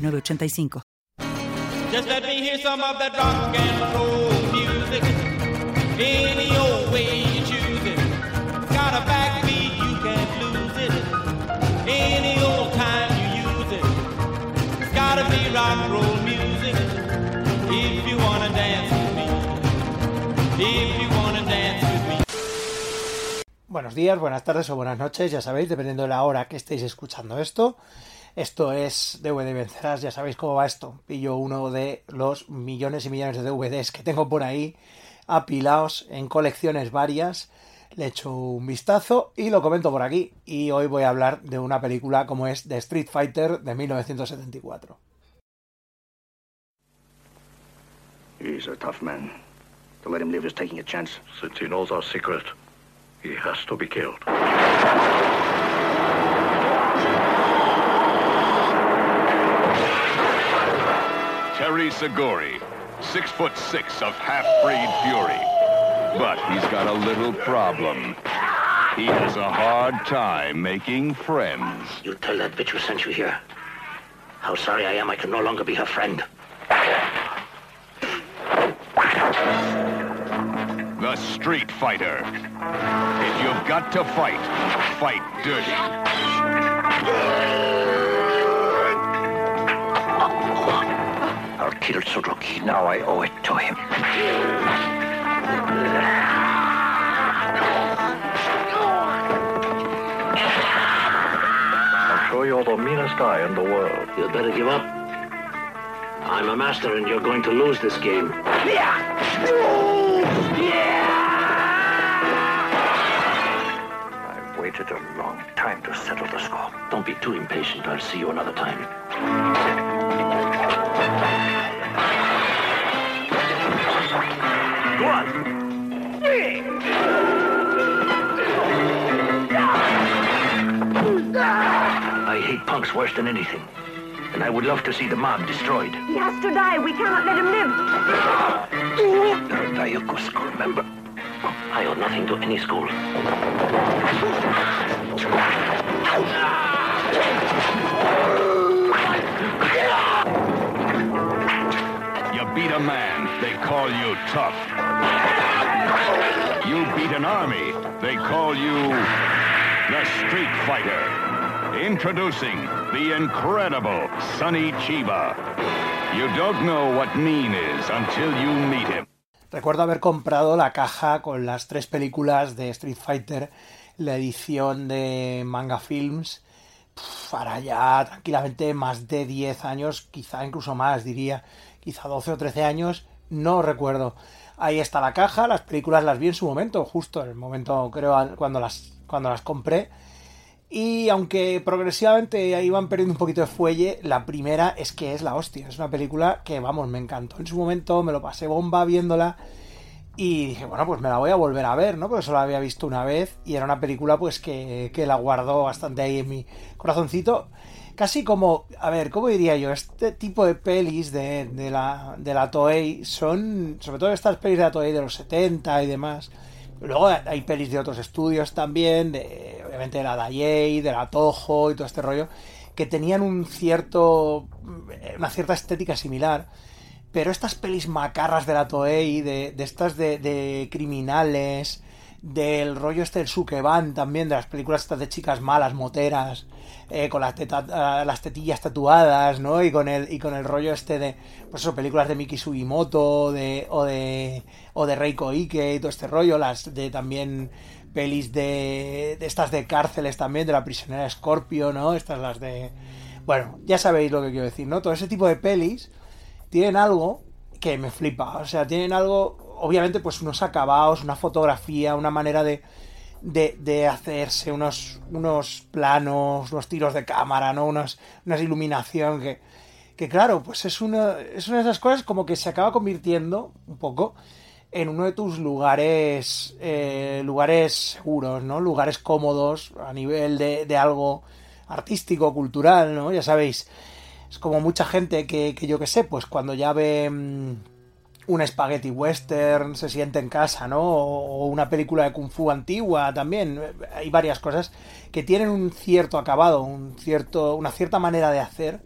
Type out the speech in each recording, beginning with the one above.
985. Just let me hear some of that rock and roll music. Any old way you choose it. Got a backbeat, you can't lose it. Any old time you use it. It's gotta be rock and roll music. If you wanna dance with me. If you wanna dance with me. Buenos días, buenas tardes o buenas noches, ya sabéis, dependiendo de la hora que estéis escuchando esto. Esto es DVD Vencerás, ya sabéis cómo va esto. Pillo uno de los millones y millones de DVDs que tengo por ahí apilados en colecciones varias. Le echo un vistazo y lo comento por aquí. Y hoy voy a hablar de una película como es The Street Fighter de 1974. He's a tough man. To let him live is taking a chance. Since he knows our secret, he has to be killed. Seguri, six foot six of half-breed fury. But he's got a little problem. He has a hard time making friends. You tell that bitch who sent you here. How sorry I am I can no longer be her friend. The Street Fighter. If you've got to fight, fight dirty. Killed Suzuki. Now I owe it to him. I'm sure you're the meanest guy in the world. You'd better give up. I'm a master and you're going to lose this game. Yeah! Yeah! I've waited a long time to settle the score. Don't be too impatient. I'll see you another time. Punks worse than anything. And I would love to see the mob destroyed. He has to die. We cannot let him live. You're a Dayoku school member. I owe nothing to any school. You beat a man, they call you tough. You beat an army, they call you the Street Fighter. Introducing the incredible Sonny Chiba. You don't know what mean is until you meet him. Recuerdo haber comprado la caja con las tres películas de Street Fighter, la edición de Manga Films, para ya tranquilamente más de 10 años, quizá incluso más, diría, quizá 12 o 13 años, no recuerdo. Ahí está la caja, las películas las vi en su momento, justo en el momento creo cuando las, cuando las compré. Y aunque progresivamente iban perdiendo un poquito de fuelle, la primera es que es la hostia. Es una película que, vamos, me encantó en su momento, me lo pasé bomba viéndola. Y dije, bueno, pues me la voy a volver a ver, ¿no? Porque solo la había visto una vez y era una película, pues, que, que la guardó bastante ahí en mi corazoncito. Casi como, a ver, ¿cómo diría yo? Este tipo de pelis de, de, la, de la Toei son, sobre todo estas pelis de la Toei de los 70 y demás. Luego hay pelis de otros estudios también, de, obviamente de la Daiei, de la Toho y todo este rollo, que tenían un cierto, una cierta estética similar. Pero estas pelis macarras de la Toei, de, de estas de, de criminales, del rollo este del Sukeban también, de las películas estas de chicas malas, moteras, eh, con las, teta- ah, las tetillas tatuadas, ¿no? Y con el, y con el rollo este de, pues eso, películas de Miki Sugimoto, de, o de, o de Reiko Ike y todo este rollo, las de también pelis de, de estas de cárceles también, de la prisionera Scorpio, ¿no? Estas las de, bueno, ya sabéis lo que quiero decir, ¿no? Todo ese tipo de pelis tienen algo que me flipa. O sea, tienen algo, obviamente, pues unos acabados, una fotografía, una manera de, de, hacerse unos, unos planos, unos tiros de cámara, ¿no? Unos, una iluminación que, que claro, pues es una, es una de esas cosas como que se acaba convirtiendo un poco en uno de tus lugares, eh, lugares seguros, ¿no? Lugares cómodos a nivel de, de algo artístico, cultural, ¿no? Ya sabéis, es como mucha gente que, que yo que sé, pues cuando ya ve mm, un spaghetti western se siente en casa, ¿no? O, una película de kung fu antigua también. Hay varias cosas que tienen un cierto acabado, un cierto, una cierta manera de hacer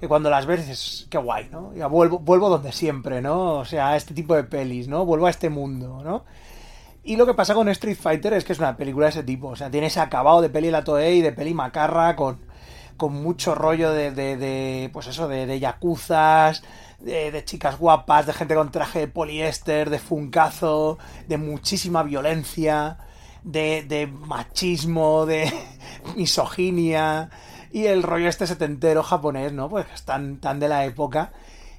que cuando las ves dices, qué guay, ¿no? Ya vuelvo, vuelvo donde siempre, ¿no? O sea, a este tipo de pelis, ¿no? Vuelvo a este mundo, ¿no? Y lo que pasa con Street Fighter es que es una película de ese tipo, o sea, tiene ese acabado de peli la Toei, de peli macarra, con, con mucho rollo de, de, de pues eso, de, de yakuzas, de, de, chicas guapas, de gente con traje de poliéster, de funcazo, de muchísima violencia, de, de machismo, de misoginia y el rollo este setentero japonés, ¿no? Pues que es tan, tan de la época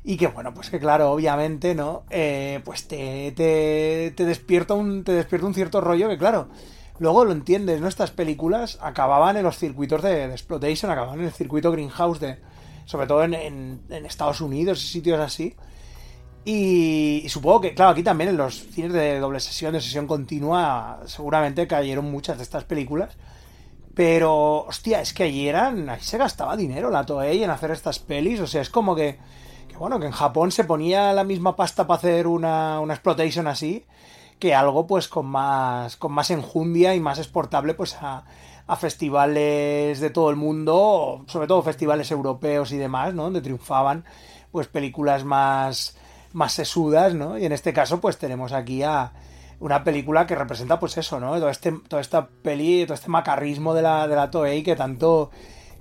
y que bueno, pues que claro, obviamente, ¿no? Eh, pues te, te, te, despierta un, te despierta un cierto rollo que claro, luego lo entiendes, ¿no? Estas películas acababan en los circuitos de, de acababan en el circuito Greenhouse de, sobre todo en, en, Estados Unidos y sitios así. Y, y, supongo que, claro, aquí también en los cines de doble sesión, de sesión continua, seguramente cayeron muchas de estas películas. Pero, hostia, es que allí eran. Ahí se gastaba dinero la Toei en hacer estas pelis. O sea, es como que. Que bueno, que en Japón se ponía la misma pasta para hacer una, una exploitation así. Que algo, pues, con más. con más enjundia y más exportable, pues, a, a festivales de todo el mundo. Sobre todo festivales europeos y demás, ¿no? Donde triunfaban, pues, películas más. más sesudas, ¿no? Y en este caso, pues, tenemos aquí a una película que representa pues eso, ¿no? Todo este, toda esta peli, todo este macarrismo de la, de la Toei que tanto,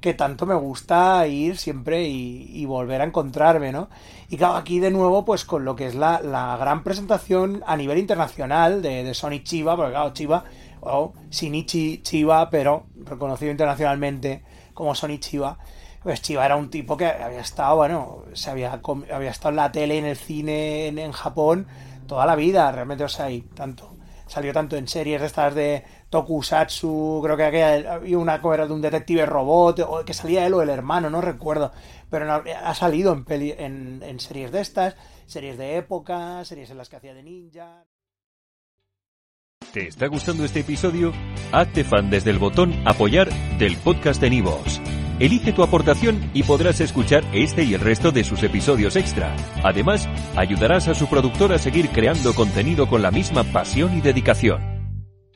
que tanto me gusta ir siempre y, volver a encontrarme, ¿no? Y claro, aquí de nuevo pues con lo que es la, gran presentación a nivel internacional de, de Sonic Chiba, porque claro, Chiba, o Shinichi Chiba, pero reconocido internacionalmente como Sonic Chiba, pues Chiba era un tipo que había estado, bueno, se había, había estado en la tele, en el cine en, en Japón, toda la vida, realmente, o sea, y tanto. Salió tanto en series de estas de Tokusatsu, creo que había una cover de un detective robot, o que salía él o el hermano, no recuerdo. Pero ha salido en series de estas, series de época, series en las que hacía de ninja. ¿Te está gustando este episodio? Hazte fan desde el botón Apoyar del podcast de Nivos. Elige tu aportación y podrás escuchar este y el resto de sus episodios extra. Además, ayudarás a su productor a seguir creando contenido con la misma pasión y dedicación.